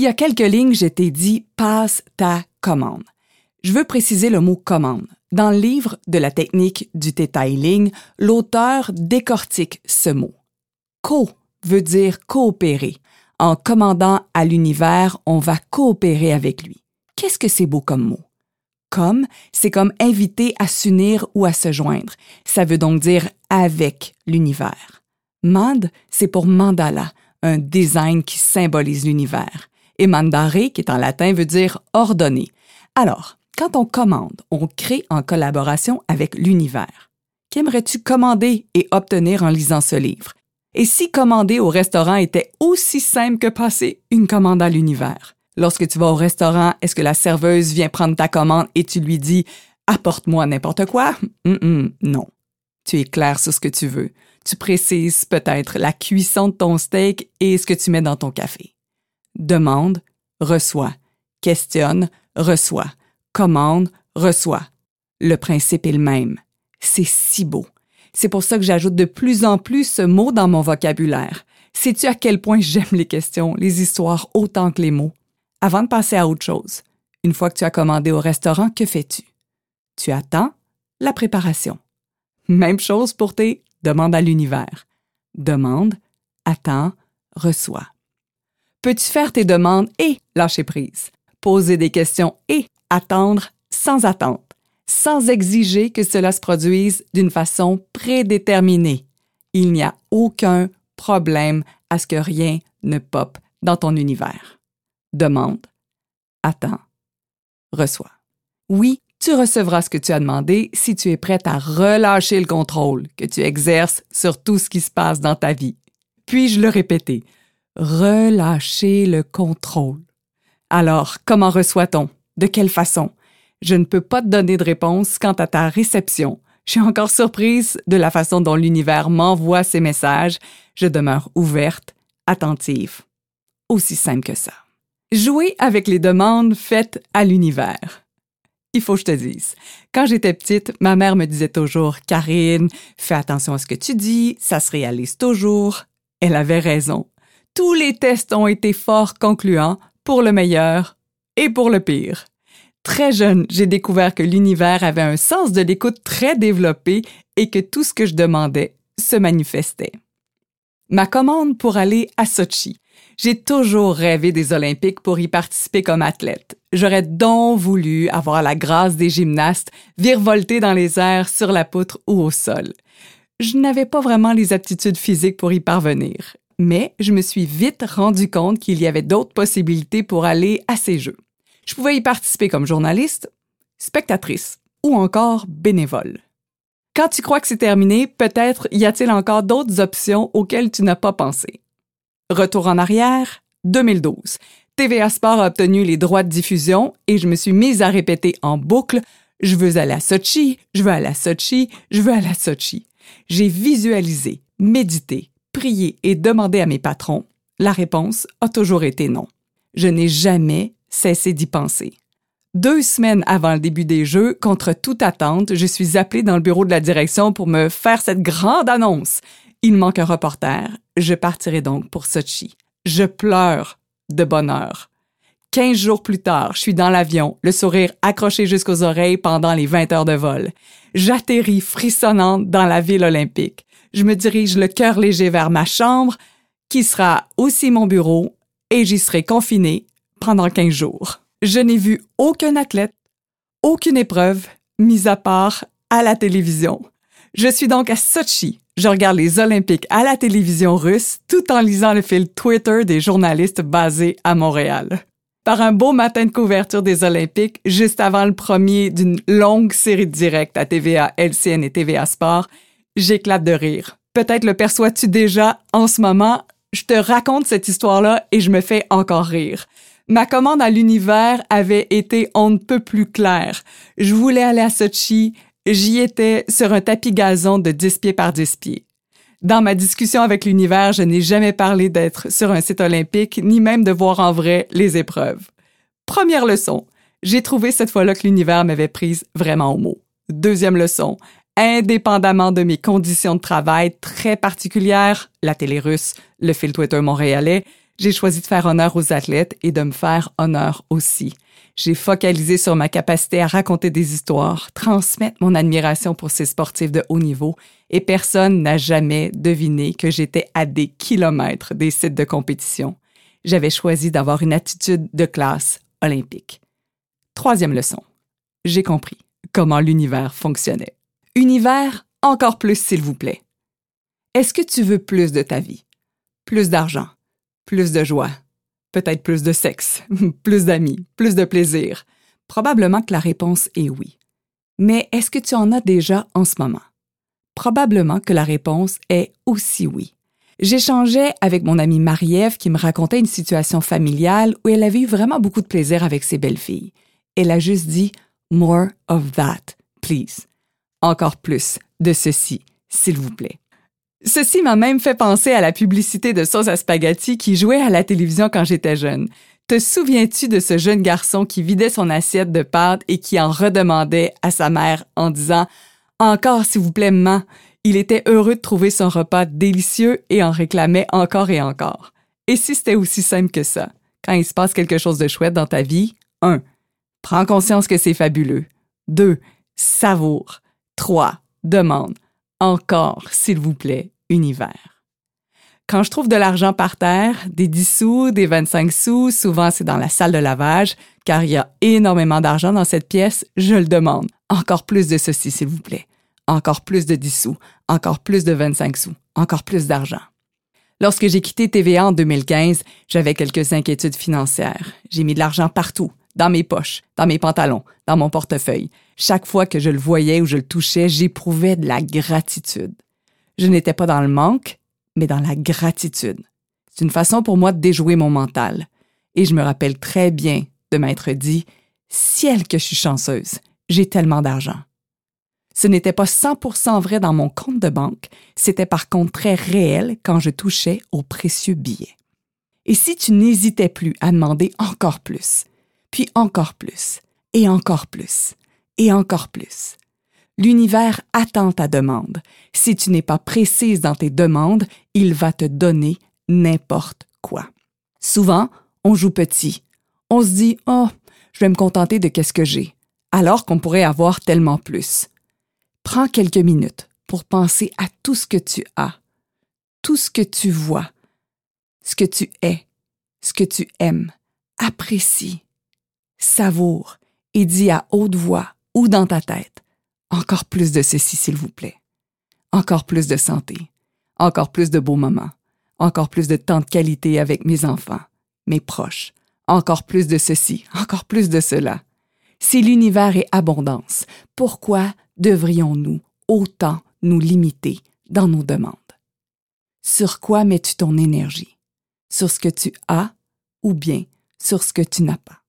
y a quelques lignes, je t'ai dit passe ta commande. Je veux préciser le mot commande. Dans le livre de la technique du detailing, l'auteur décortique ce mot. Co veut dire coopérer. En commandant à l'univers, on va coopérer avec lui. Qu'est-ce que c'est beau comme mot? Comme, c'est comme inviter à s'unir ou à se joindre. Ça veut donc dire avec l'univers. Mand, c'est pour mandala, un design qui symbolise l'univers. Et mandare, qui est en latin, veut dire ordonner. Alors, quand on commande, on crée en collaboration avec l'univers. Qu'aimerais-tu commander et obtenir en lisant ce livre? Et si commander au restaurant était aussi simple que passer une commande à l'univers? Lorsque tu vas au restaurant, est-ce que la serveuse vient prendre ta commande et tu lui dis Apporte-moi n'importe quoi? non. Tu es clair sur ce que tu veux. Tu précises peut-être la cuisson de ton steak et ce que tu mets dans ton café. Demande, reçois. Questionne, reçois commande, reçoit. Le principe est le même. C'est si beau. C'est pour ça que j'ajoute de plus en plus ce mot dans mon vocabulaire. Sais-tu à quel point j'aime les questions, les histoires autant que les mots? Avant de passer à autre chose, une fois que tu as commandé au restaurant, que fais-tu? Tu attends la préparation. Même chose pour tes demandes à l'univers. Demande, attends, reçois. Peux-tu faire tes demandes et lâcher prise? Poser des questions et attendre sans attente, sans exiger que cela se produise d'une façon prédéterminée. Il n'y a aucun problème à ce que rien ne pop dans ton univers. Demande, attends, reçois. Oui, tu recevras ce que tu as demandé si tu es prête à relâcher le contrôle que tu exerces sur tout ce qui se passe dans ta vie. Puis-je le répéter? Relâcher le contrôle. Alors, comment reçoit-on? De quelle façon? Je ne peux pas te donner de réponse quant à ta réception. Je suis encore surprise de la façon dont l'univers m'envoie ses messages. Je demeure ouverte, attentive. Aussi simple que ça. Jouer avec les demandes faites à l'univers. Il faut que je te dise. Quand j'étais petite, ma mère me disait toujours Karine, fais attention à ce que tu dis, ça se réalise toujours. Elle avait raison. Tous les tests ont été fort concluants, pour le meilleur et pour le pire. Très jeune, j'ai découvert que l'univers avait un sens de l'écoute très développé et que tout ce que je demandais se manifestait. Ma commande pour aller à Sochi. J'ai toujours rêvé des Olympiques pour y participer comme athlète. J'aurais donc voulu avoir la grâce des gymnastes, virevolter dans les airs, sur la poutre ou au sol. Je n'avais pas vraiment les aptitudes physiques pour y parvenir, mais je me suis vite rendu compte qu'il y avait d'autres possibilités pour aller à ces Jeux. Je pouvais y participer comme journaliste, spectatrice ou encore bénévole. Quand tu crois que c'est terminé, peut-être y a-t-il encore d'autres options auxquelles tu n'as pas pensé. Retour en arrière, 2012. TVA Sport a obtenu les droits de diffusion et je me suis mise à répéter en boucle Je veux aller à Sochi, je veux aller à Sochi, je veux aller à Sochi. J'ai visualisé, médité, prié et demandé à mes patrons. La réponse a toujours été non. Je n'ai jamais cessé d'y penser. Deux semaines avant le début des Jeux, contre toute attente, je suis appelée dans le bureau de la direction pour me faire cette grande annonce. Il manque un reporter. Je partirai donc pour Sochi. Je pleure de bonheur. Quinze jours plus tard, je suis dans l'avion, le sourire accroché jusqu'aux oreilles pendant les 20 heures de vol. J'atterris frissonnante dans la ville olympique. Je me dirige le cœur léger vers ma chambre, qui sera aussi mon bureau, et j'y serai confinée pendant 15 jours. Je n'ai vu aucun athlète, aucune épreuve, mis à part à la télévision. Je suis donc à Sochi. Je regarde les Olympiques à la télévision russe tout en lisant le fil Twitter des journalistes basés à Montréal. Par un beau matin de couverture des Olympiques, juste avant le premier d'une longue série de directs à TVA, LCN et TVA Sport, j'éclate de rire. Peut-être le perçois-tu déjà en ce moment? Je te raconte cette histoire-là et je me fais encore rire. Ma commande à l'univers avait été on ne peut plus claire. Je voulais aller à Sochi, j'y étais sur un tapis gazon de 10 pieds par 10 pieds. Dans ma discussion avec l'univers, je n'ai jamais parlé d'être sur un site olympique, ni même de voir en vrai les épreuves. Première leçon, j'ai trouvé cette fois-là que l'univers m'avait prise vraiment au mot. Deuxième leçon, indépendamment de mes conditions de travail très particulières, la télé russe, le fil Twitter montréalais, J'ai choisi de faire honneur aux athlètes et de me faire honneur aussi. J'ai focalisé sur ma capacité à raconter des histoires, transmettre mon admiration pour ces sportifs de haut niveau, et personne n'a jamais deviné que j'étais à des kilomètres des sites de compétition. J'avais choisi d'avoir une attitude de classe olympique. Troisième leçon. J'ai compris comment l'univers fonctionnait. Univers, encore plus s'il vous plaît. Est-ce que tu veux plus de ta vie? Plus d'argent? Plus de joie? Peut-être plus de sexe? plus d'amis? Plus de plaisir? Probablement que la réponse est oui. Mais est-ce que tu en as déjà en ce moment? Probablement que la réponse est aussi oui. J'échangeais avec mon amie Marie-Ève qui me racontait une situation familiale où elle avait eu vraiment beaucoup de plaisir avec ses belles-filles. Elle a juste dit More of that, please. Encore plus de ceci, s'il vous plaît. Ceci m'a même fait penser à la publicité de sauce à spaghetti qui jouait à la télévision quand j'étais jeune. Te souviens-tu de ce jeune garçon qui vidait son assiette de pâtes et qui en redemandait à sa mère en disant Encore, s'il vous plaît, maman. Il était heureux de trouver son repas délicieux et en réclamait encore et encore. Et si c'était aussi simple que ça, quand il se passe quelque chose de chouette dans ta vie, 1. Prends conscience que c'est fabuleux. 2. Savoure. 3. Demande. Encore, s'il vous plaît, univers. Quand je trouve de l'argent par terre, des 10 sous, des 25 sous, souvent c'est dans la salle de lavage, car il y a énormément d'argent dans cette pièce, je le demande. Encore plus de ceci, s'il vous plaît encore plus de 10 sous, encore plus de 25 sous, encore plus d'argent. Lorsque j'ai quitté TVA en 2015, j'avais quelques inquiétudes financières. J'ai mis de l'argent partout, dans mes poches, dans mes pantalons, dans mon portefeuille. Chaque fois que je le voyais ou je le touchais, j'éprouvais de la gratitude. Je n'étais pas dans le manque, mais dans la gratitude. C'est une façon pour moi de déjouer mon mental. Et je me rappelle très bien de m'être dit, ciel que je suis chanceuse, j'ai tellement d'argent. Ce n'était pas 100% vrai dans mon compte de banque, c'était par contre très réel quand je touchais aux précieux billets. Et si tu n'hésitais plus à demander encore plus, puis encore plus, et encore plus, et encore plus, l'univers attend ta demande. Si tu n'es pas précise dans tes demandes, il va te donner n'importe quoi. Souvent, on joue petit. On se dit, oh, je vais me contenter de qu'est-ce que j'ai, alors qu'on pourrait avoir tellement plus. Prends quelques minutes pour penser à tout ce que tu as, tout ce que tu vois, ce que tu es, ce que tu aimes. Apprécie, savoure et dis à haute voix ou dans ta tête encore plus de ceci, s'il vous plaît. Encore plus de santé, encore plus de beaux moments, encore plus de temps de qualité avec mes enfants, mes proches, encore plus de ceci, encore plus de cela. Si l'univers est abondance, pourquoi devrions-nous autant nous limiter dans nos demandes? Sur quoi mets-tu ton énergie? Sur ce que tu as ou bien sur ce que tu n'as pas?